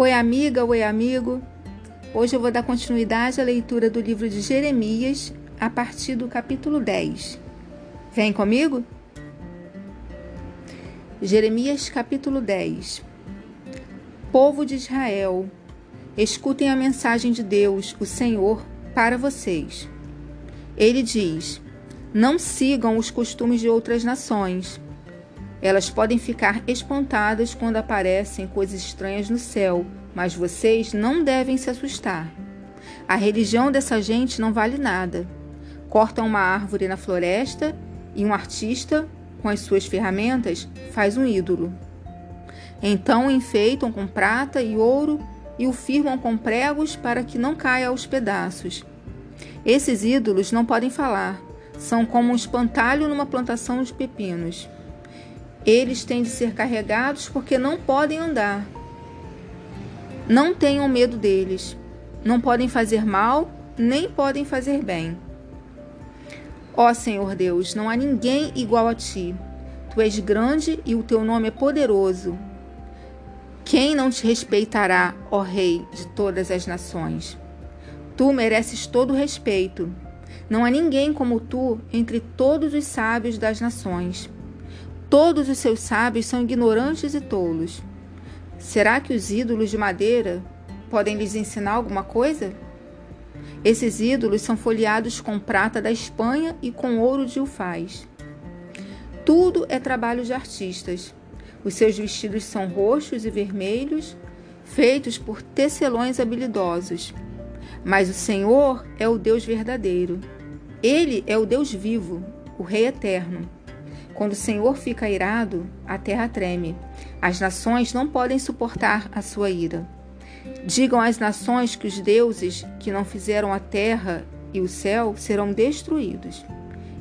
Oi, amiga, oi, amigo. Hoje eu vou dar continuidade à leitura do livro de Jeremias a partir do capítulo 10. Vem comigo? Jeremias, capítulo 10. Povo de Israel, escutem a mensagem de Deus, o Senhor, para vocês. Ele diz: Não sigam os costumes de outras nações elas podem ficar espantadas quando aparecem coisas estranhas no céu, mas vocês não devem se assustar. A religião dessa gente não vale nada. Cortam uma árvore na floresta e um artista, com as suas ferramentas, faz um ídolo. Então o enfeitam com prata e ouro e o firmam com pregos para que não caia aos pedaços. Esses ídolos não podem falar, são como um espantalho numa plantação de pepinos. Eles têm de ser carregados porque não podem andar. Não tenham medo deles. Não podem fazer mal, nem podem fazer bem. Ó Senhor Deus, não há ninguém igual a ti. Tu és grande e o teu nome é poderoso. Quem não te respeitará, ó Rei de todas as nações? Tu mereces todo o respeito. Não há ninguém como tu entre todos os sábios das nações. Todos os seus sábios são ignorantes e tolos. Será que os ídolos de madeira podem lhes ensinar alguma coisa? Esses ídolos são folheados com prata da Espanha e com ouro de Ufaz. Tudo é trabalho de artistas. Os seus vestidos são roxos e vermelhos, feitos por tecelões habilidosos. Mas o Senhor é o Deus verdadeiro. Ele é o Deus vivo, o Rei eterno. Quando o Senhor fica irado, a terra treme. As nações não podem suportar a sua ira. Digam às nações que os deuses que não fizeram a terra e o céu serão destruídos.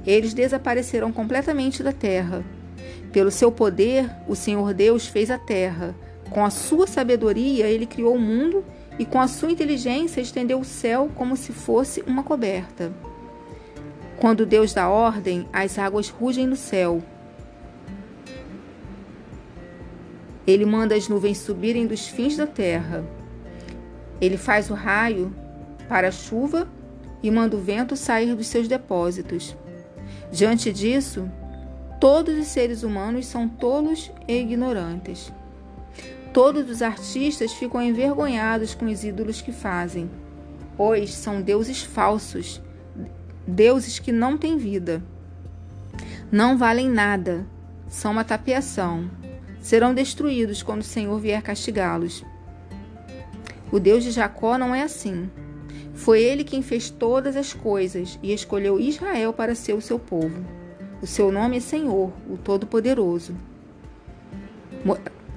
Eles desaparecerão completamente da terra. Pelo seu poder, o Senhor Deus fez a terra. Com a sua sabedoria, ele criou o mundo e com a sua inteligência estendeu o céu como se fosse uma coberta. Quando Deus dá ordem, as águas rugem no céu. Ele manda as nuvens subirem dos fins da terra. Ele faz o raio para a chuva e manda o vento sair dos seus depósitos. Diante disso, todos os seres humanos são tolos e ignorantes. Todos os artistas ficam envergonhados com os ídolos que fazem, pois são deuses falsos deuses que não têm vida. Não valem nada, são uma tapiação. Serão destruídos quando o Senhor vier castigá-los. O Deus de Jacó não é assim. Foi ele quem fez todas as coisas e escolheu Israel para ser o seu povo. O seu nome é Senhor, o Todo-Poderoso.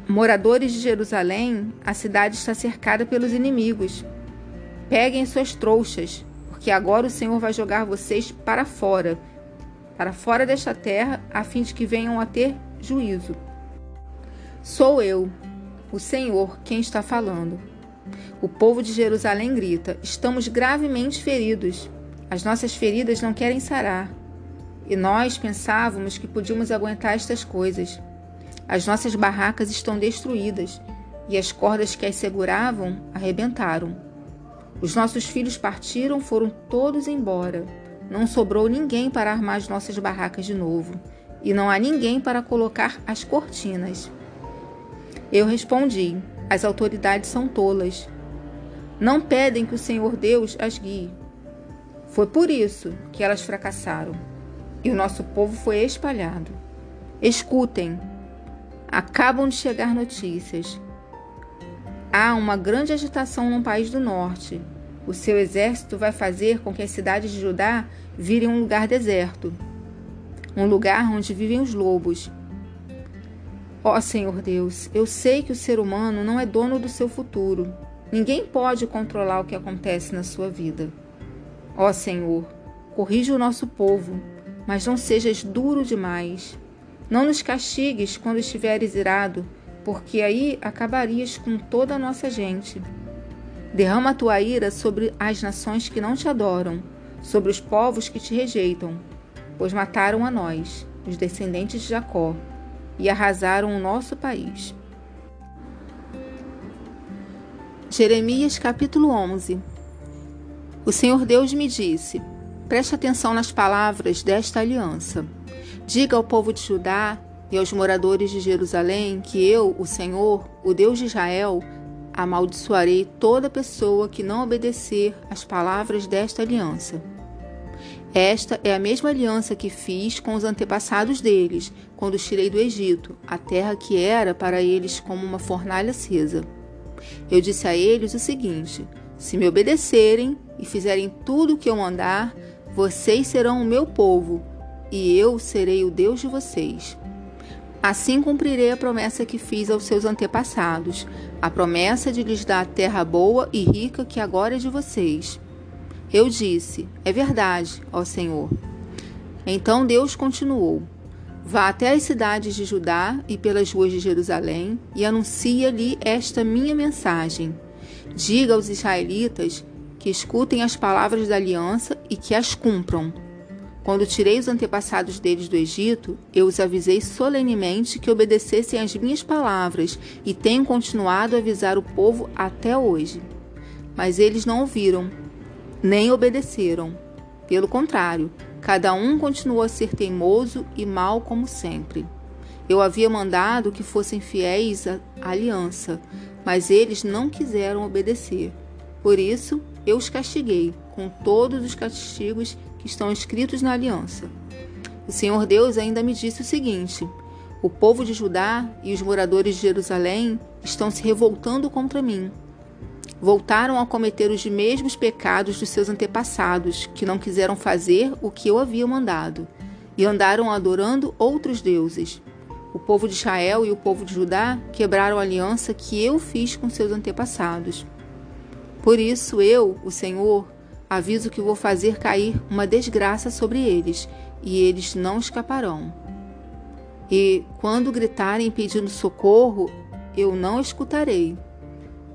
Moradores de Jerusalém, a cidade está cercada pelos inimigos. Peguem suas trouxas, porque agora o Senhor vai jogar vocês para fora, para fora desta terra, a fim de que venham a ter juízo. Sou eu, o Senhor, quem está falando. O povo de Jerusalém grita: Estamos gravemente feridos. As nossas feridas não querem sarar. E nós pensávamos que podíamos aguentar estas coisas. As nossas barracas estão destruídas e as cordas que as seguravam arrebentaram. Os nossos filhos partiram, foram todos embora. Não sobrou ninguém para armar as nossas barracas de novo, e não há ninguém para colocar as cortinas. Eu respondi: as autoridades são tolas. Não pedem que o Senhor Deus as guie. Foi por isso que elas fracassaram, e o nosso povo foi espalhado. Escutem, acabam de chegar notícias. Há uma grande agitação no país do norte. O seu exército vai fazer com que as cidades de Judá virem um lugar deserto, um lugar onde vivem os lobos. Ó oh, Senhor Deus, eu sei que o ser humano não é dono do seu futuro. Ninguém pode controlar o que acontece na sua vida. Ó oh, Senhor, corrija o nosso povo, mas não sejas duro demais. Não nos castigues quando estiveres irado porque aí acabarias com toda a nossa gente. Derrama a tua ira sobre as nações que não te adoram, sobre os povos que te rejeitam, pois mataram a nós, os descendentes de Jacó, e arrasaram o nosso país. Jeremias capítulo 11 O Senhor Deus me disse: Preste atenção nas palavras desta aliança. Diga ao povo de Judá e aos moradores de Jerusalém que eu, o Senhor, o Deus de Israel, amaldiçoarei toda pessoa que não obedecer às palavras desta aliança. Esta é a mesma aliança que fiz com os antepassados deles, quando os tirei do Egito, a terra que era para eles como uma fornalha acesa. Eu disse a eles o seguinte: Se me obedecerem e fizerem tudo o que eu mandar, vocês serão o meu povo, e eu serei o Deus de vocês. Assim cumprirei a promessa que fiz aos seus antepassados, a promessa de lhes dar a terra boa e rica que agora é de vocês. Eu disse: É verdade, ó Senhor. Então Deus continuou: Vá até as cidades de Judá e pelas ruas de Jerusalém e anuncie-lhe esta minha mensagem. Diga aos israelitas que escutem as palavras da aliança e que as cumpram. Quando tirei os antepassados deles do Egito, eu os avisei solenemente que obedecessem às minhas palavras e tenho continuado a avisar o povo até hoje. Mas eles não ouviram, nem obedeceram. Pelo contrário, cada um continuou a ser teimoso e mau como sempre. Eu havia mandado que fossem fiéis à aliança, mas eles não quiseram obedecer. Por isso, eu os castiguei com todos os castigos que estão escritos na aliança. O Senhor Deus ainda me disse o seguinte: O povo de Judá e os moradores de Jerusalém estão se revoltando contra mim. Voltaram a cometer os mesmos pecados dos seus antepassados, que não quiseram fazer o que eu havia mandado, e andaram adorando outros deuses. O povo de Israel e o povo de Judá quebraram a aliança que eu fiz com seus antepassados. Por isso eu, o Senhor, aviso que vou fazer cair uma desgraça sobre eles, e eles não escaparão. E quando gritarem pedindo socorro, eu não escutarei.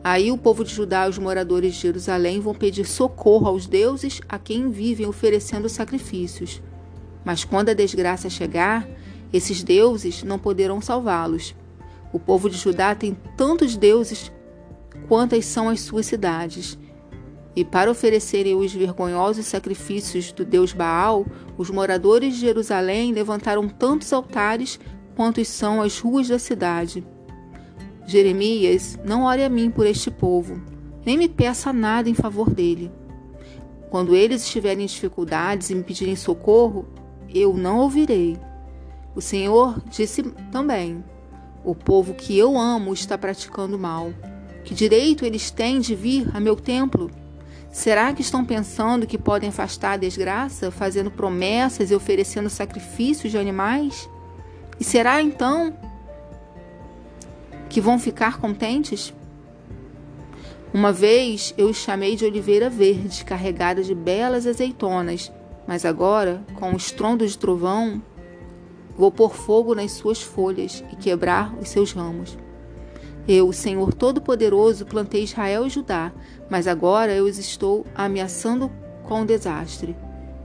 Aí o povo de Judá e os moradores de Jerusalém vão pedir socorro aos deuses a quem vivem oferecendo sacrifícios. Mas quando a desgraça chegar, esses deuses não poderão salvá-los. O povo de Judá tem tantos deuses quantas são as suas cidades, e para oferecerem os vergonhosos sacrifícios do deus Baal, os moradores de Jerusalém levantaram tantos altares quantos são as ruas da cidade. Jeremias, não ore a mim por este povo, nem me peça nada em favor dele. Quando eles estiverem em dificuldades e me pedirem socorro, eu não ouvirei. O Senhor disse também: O povo que eu amo está praticando mal. Que direito eles têm de vir a meu templo? Será que estão pensando que podem afastar a desgraça, fazendo promessas e oferecendo sacrifícios de animais? E será então que vão ficar contentes? Uma vez eu os chamei de oliveira verde, carregada de belas azeitonas, mas agora, com o estrondo de trovão, vou pôr fogo nas suas folhas e quebrar os seus ramos. Eu, o Senhor Todo-Poderoso, plantei Israel e Judá, mas agora eu os estou ameaçando com desastre.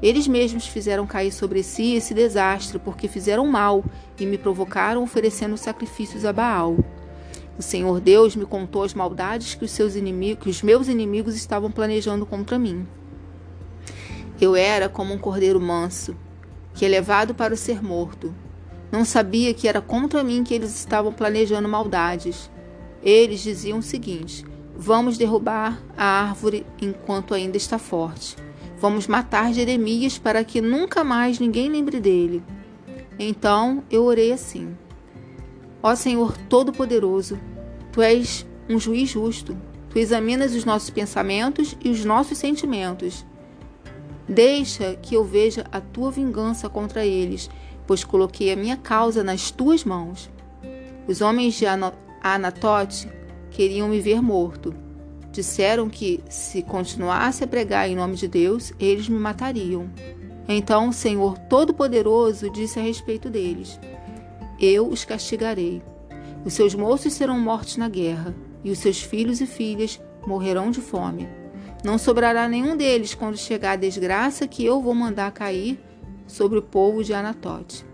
Eles mesmos fizeram cair sobre si esse desastre, porque fizeram mal e me provocaram oferecendo sacrifícios a Baal. O Senhor Deus me contou as maldades que os seus inimigos, que os meus inimigos estavam planejando contra mim. Eu era como um cordeiro manso, que é levado para ser morto. Não sabia que era contra mim que eles estavam planejando maldades. Eles diziam o seguinte: Vamos derrubar a árvore enquanto ainda está forte. Vamos matar Jeremias para que nunca mais ninguém lembre dele. Então eu orei assim: Ó Senhor Todo-Poderoso, tu és um juiz justo. Tu examinas os nossos pensamentos e os nossos sentimentos. Deixa que eu veja a tua vingança contra eles, pois coloquei a minha causa nas tuas mãos. Os homens de a Anatote queriam me ver morto. Disseram que, se continuasse a pregar em nome de Deus, eles me matariam. Então o Senhor Todo-Poderoso disse a respeito deles: Eu os castigarei. Os seus moços serão mortos na guerra, e os seus filhos e filhas morrerão de fome. Não sobrará nenhum deles quando chegar a desgraça que eu vou mandar cair sobre o povo de Anatote.